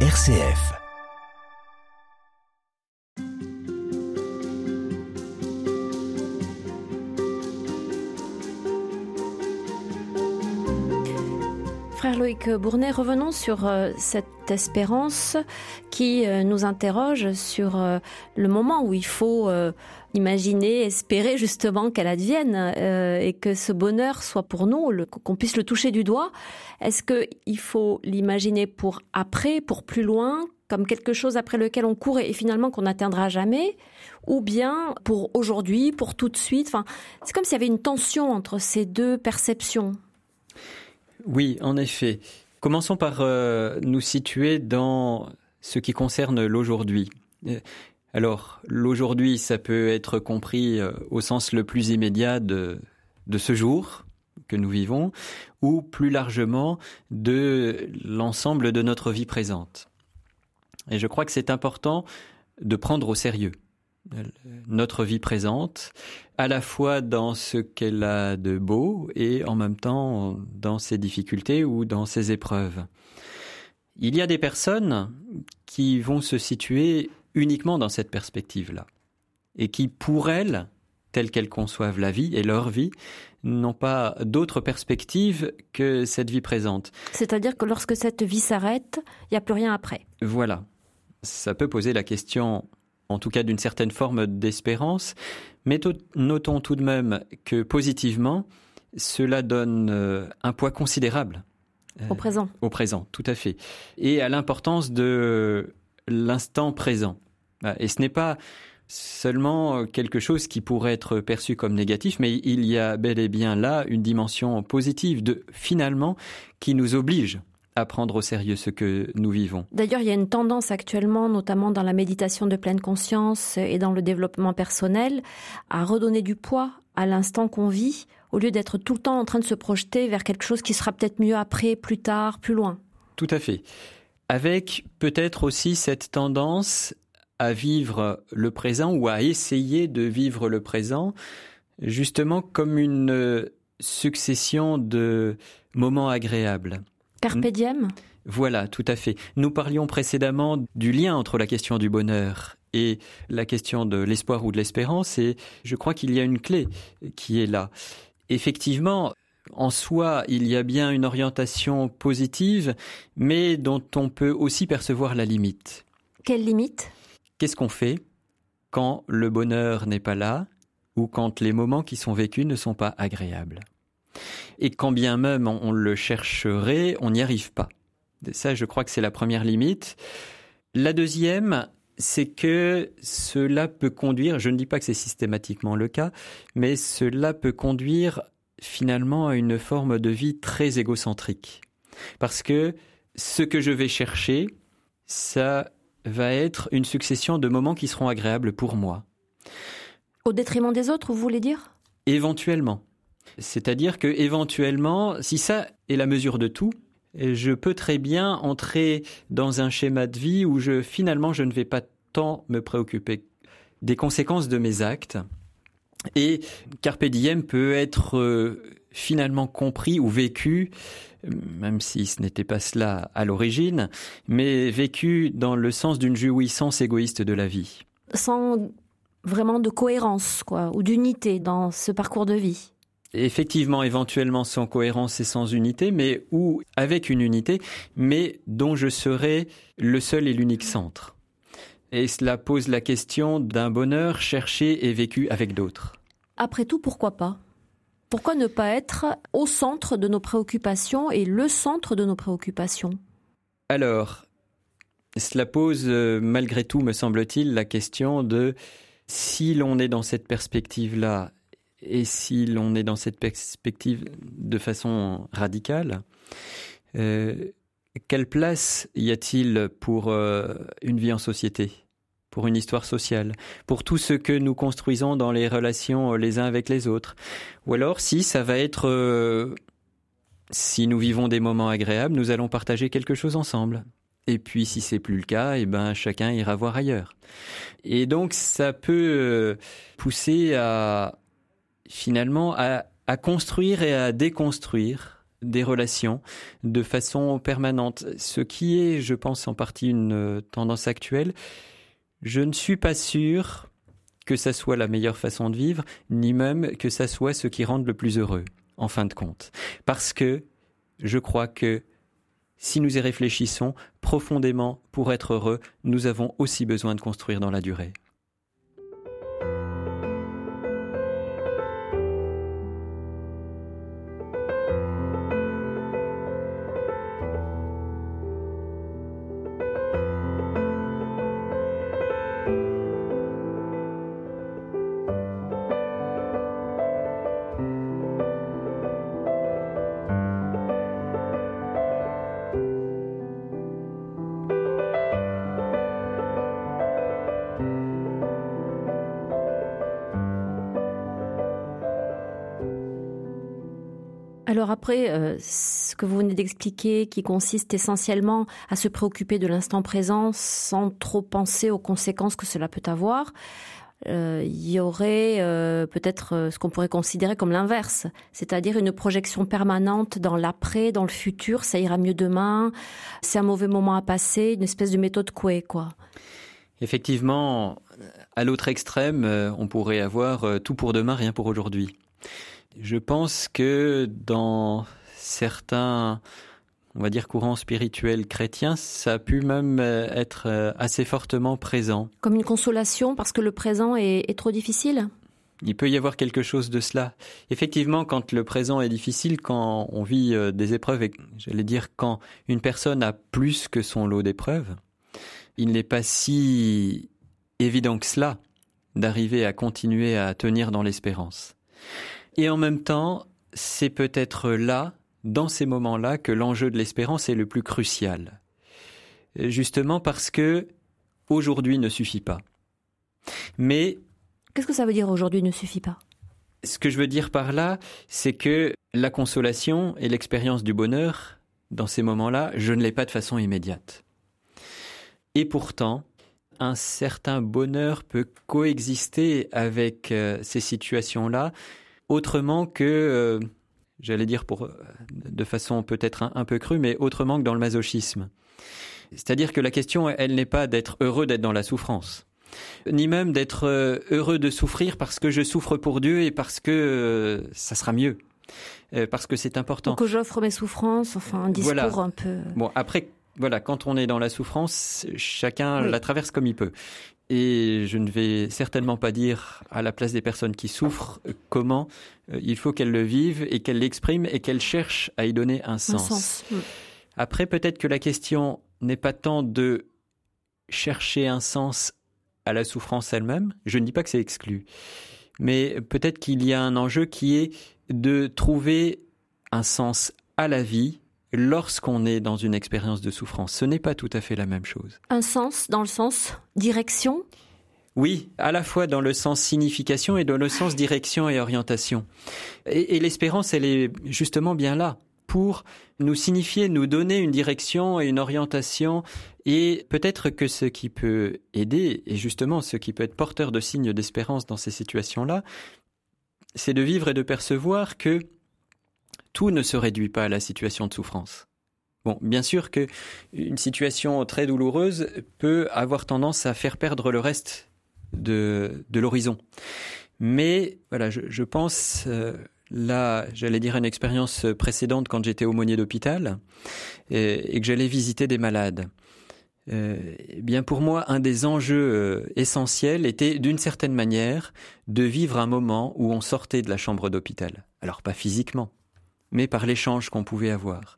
RCF. Loïc Bournet, revenons sur euh, cette espérance qui euh, nous interroge sur euh, le moment où il faut imaginer, espérer justement qu'elle advienne et que ce bonheur soit pour nous, qu'on puisse le toucher du doigt. Est-ce qu'il faut l'imaginer pour après, pour plus loin, comme quelque chose après lequel on court et finalement qu'on n'atteindra jamais, ou bien pour aujourd'hui, pour tout de suite? Enfin, c'est comme s'il y avait une tension entre ces deux perceptions. Oui, en effet. Commençons par euh, nous situer dans ce qui concerne l'aujourd'hui. Euh, alors, l'aujourd'hui, ça peut être compris euh, au sens le plus immédiat de, de ce jour que nous vivons, ou plus largement de l'ensemble de notre vie présente. Et je crois que c'est important de prendre au sérieux notre vie présente, à la fois dans ce qu'elle a de beau et en même temps dans ses difficultés ou dans ses épreuves. Il y a des personnes qui vont se situer uniquement dans cette perspective-là et qui, pour elles, telles qu'elles conçoivent la vie et leur vie, n'ont pas d'autre perspective que cette vie présente. C'est-à-dire que lorsque cette vie s'arrête, il n'y a plus rien après. Voilà. Ça peut poser la question en tout cas d'une certaine forme d'espérance, mais notons tout de même que positivement, cela donne euh, un poids considérable. Au présent. Au présent, tout à fait. Et à l'importance de l'instant présent. Et ce n'est pas seulement quelque chose qui pourrait être perçu comme négatif, mais il y a bel et bien là une dimension positive de finalement qui nous oblige à prendre au sérieux ce que nous vivons. D'ailleurs, il y a une tendance actuellement, notamment dans la méditation de pleine conscience et dans le développement personnel, à redonner du poids à l'instant qu'on vit, au lieu d'être tout le temps en train de se projeter vers quelque chose qui sera peut-être mieux après, plus tard, plus loin. Tout à fait. Avec peut-être aussi cette tendance à vivre le présent ou à essayer de vivre le présent, justement comme une succession de moments agréables. Carpe diem Voilà, tout à fait. Nous parlions précédemment du lien entre la question du bonheur et la question de l'espoir ou de l'espérance, et je crois qu'il y a une clé qui est là. Effectivement, en soi, il y a bien une orientation positive, mais dont on peut aussi percevoir la limite. Quelle limite? Qu'est-ce qu'on fait quand le bonheur n'est pas là ou quand les moments qui sont vécus ne sont pas agréables? Et quand bien même on le chercherait, on n'y arrive pas. Ça, je crois que c'est la première limite. La deuxième, c'est que cela peut conduire, je ne dis pas que c'est systématiquement le cas, mais cela peut conduire finalement à une forme de vie très égocentrique. Parce que ce que je vais chercher, ça va être une succession de moments qui seront agréables pour moi. Au détriment des autres, vous voulez dire? Éventuellement. C'est-à-dire que éventuellement, si ça est la mesure de tout, je peux très bien entrer dans un schéma de vie où je finalement je ne vais pas tant me préoccuper des conséquences de mes actes et carpe diem peut être euh, finalement compris ou vécu même si ce n'était pas cela à l'origine, mais vécu dans le sens d'une jouissance égoïste de la vie. Sans vraiment de cohérence, quoi, ou d'unité dans ce parcours de vie effectivement éventuellement sans cohérence et sans unité, mais ou avec une unité, mais dont je serai le seul et l'unique centre. Et cela pose la question d'un bonheur cherché et vécu avec d'autres. Après tout, pourquoi pas? Pourquoi ne pas être au centre de nos préoccupations et le centre de nos préoccupations? Alors, cela pose euh, malgré tout, me semble-t-il, la question de si l'on est dans cette perspective-là et si l'on est dans cette perspective de façon radicale, euh, quelle place y a-t-il pour euh, une vie en société, pour une histoire sociale, pour tout ce que nous construisons dans les relations euh, les uns avec les autres? Ou alors si ça va être, si nous vivons des moments agréables, nous allons partager quelque chose ensemble. Et puis si c'est plus le cas, eh ben chacun ira voir ailleurs. Et donc ça peut pousser à finalement à, construire et à déconstruire des relations de façon permanente. Ce qui est, je pense, en partie une euh, tendance actuelle. Je ne suis pas sûr que ça soit la meilleure façon de vivre, ni même que ça soit ce qui rende le plus heureux, en fin de compte. Parce que je crois que si nous y réfléchissons profondément pour être heureux, nous avons aussi besoin de construire dans la durée. Alors après, euh, ce que vous venez d'expliquer, qui consiste essentiellement à se préoccuper de l'instant présent sans trop penser aux conséquences que cela peut avoir, euh, il y aurait euh, peut-être ce qu'on pourrait considérer comme l'inverse, c'est-à-dire une projection permanente dans l'après, dans le futur, ça ira mieux demain, c'est un mauvais moment à passer, une espèce de méthode couée, quoi. Effectivement, à l'autre extrême, on pourrait avoir tout pour demain, rien pour aujourd'hui. Je pense que dans certains, on va dire, courants spirituels chrétiens, ça a pu même euh, être euh, assez fortement présent. Comme une consolation parce que le présent est, trop difficile? Il peut y avoir quelque chose de cela. Effectivement, quand le présent est difficile, quand on vit euh, des épreuves, et j'allais dire quand une personne a plus que son lot d'épreuves, il n'est pas si évident que cela d'arriver à continuer à tenir dans l'espérance. Et en même temps, c'est peut-être là, dans ces moments-là, que l'enjeu de l'espérance est le plus crucial. Justement parce que aujourd'hui ne suffit pas. Mais qu'est-ce que ça veut dire aujourd'hui ne suffit pas? Ce que je veux dire par là, c'est que la consolation et l'expérience du bonheur, dans ces moments-là, je ne l'ai pas de façon immédiate. Et pourtant, un certain bonheur peut coexister avec euh, ces situations-là autrement que, euh, j'allais dire pour, de façon peut-être un, peu crue, mais autrement que dans le masochisme. C'est-à-dire que la question, elle n'est pas d'être heureux d'être dans la souffrance, ni même d'être euh, heureux de souffrir parce que je souffre pour Dieu et parce que euh, ça sera mieux, parce que c'est important. que j'offre mes souffrances, enfin un discours un peu. Bon, après, voilà, quand on est dans la souffrance, chacun la traverse comme il peut. Et je ne vais certainement pas dire à la place des personnes qui souffrent comment euh, il faut qu'elles le vivent et qu'elles l'expriment et qu'elles cherchent à y donner un sens. Après, peut-être que la question n'est pas tant de chercher un sens à la souffrance elle-même. Je ne dis pas que c'est exclu. Mais peut-être qu'il y a un enjeu qui est de trouver un sens à la vie lorsqu'on est dans une expérience de souffrance. Ce n'est pas tout à fait la même chose. Un sens dans le sens direction? Oui, à la fois dans le sens signification et dans le sens direction et orientation. Et, l'espérance, elle est justement bien là pour nous signifier, nous donner une direction et une orientation. Et peut-être que ce qui peut aider, et justement ce qui peut être porteur de signes d'espérance dans ces situations-là, c'est de vivre et de percevoir que tout ne se réduit pas à la situation de souffrance. Bon, bien sûr que une situation très douloureuse peut avoir tendance à faire perdre le reste de, l'horizon. Mais voilà, je, pense euh, là, j'allais dire une expérience précédente quand j'étais aumônier d'hôpital et, que j'allais visiter des malades. Euh, eh bien pour moi, un des enjeux euh, essentiels était d'une certaine manière de vivre un moment où on sortait de la chambre d'hôpital. Alors pas physiquement, mais par l'échange qu'on pouvait avoir,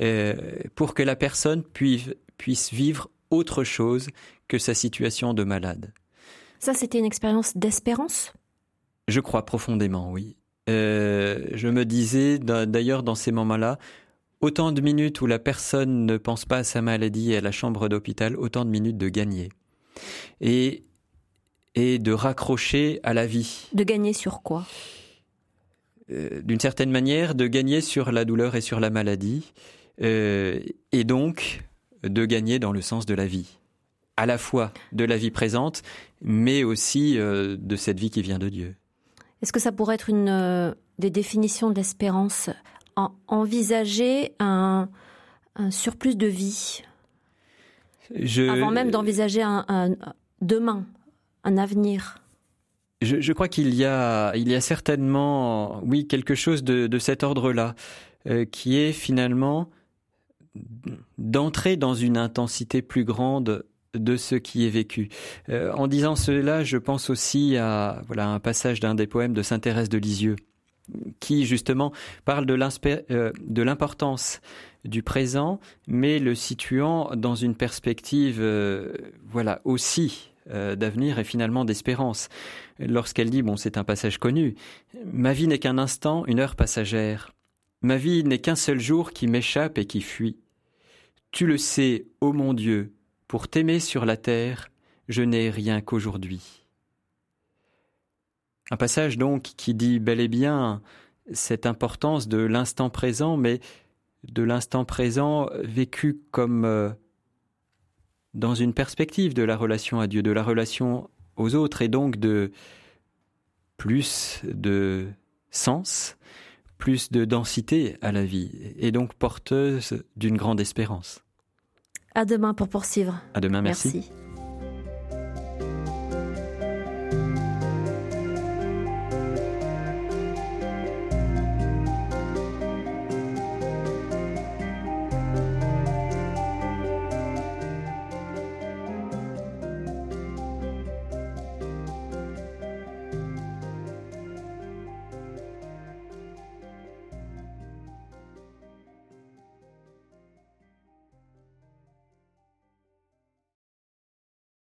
euh, pour que la personne puisse, puisse vivre autre chose que sa situation de malade. Ça, c'était une expérience d'espérance? Je crois profondément, oui. Euh, je me disais, d'ailleurs, dans ces moments-là, autant de minutes où la personne ne pense pas à sa maladie et à la chambre d'hôpital, autant de minutes de gagner. Et, et de raccrocher à la vie. De gagner sur quoi? Euh, d'une certaine manière, de gagner sur la douleur et sur la maladie, euh, et donc de gagner dans le sens de la vie, à la fois de la vie présente, mais aussi euh, de cette vie qui vient de Dieu. Est-ce que ça pourrait être une des définitions de l'espérance envisager un, surplus de vie avant même d'envisager un, demain, un avenir? Je, crois qu'il y a, il y a certainement, oui, quelque chose de, cet ordre-là, euh, qui est finalement d'entrer dans une intensité plus grande de ce qui est vécu. Euh, en disant cela, je pense aussi à voilà un passage d'un des poèmes de Saint Thérèse de Lisieux qui justement parle euh, de l'importance du présent, mais le situant dans une perspective, voilà, aussi d'avenir et finalement d'espérance. Lorsqu'elle dit, bon, c'est un passage connu, ma vie n'est qu'un instant, une heure passagère. Ma vie n'est qu'un seul jour qui m'échappe et qui fuit. Tu le sais, ô mon Dieu, pour t'aimer sur la terre, je n'ai rien qu'aujourd'hui. Un passage donc qui dit bel et bien cette importance de l'instant présent, mais de l'instant présent vécu comme euh, dans une perspective de la relation à Dieu, de la relation aux autres, et donc de plus de sens, plus de densité à la vie, et donc porteuse d'une grande espérance. À demain pour poursuivre. À demain, merci.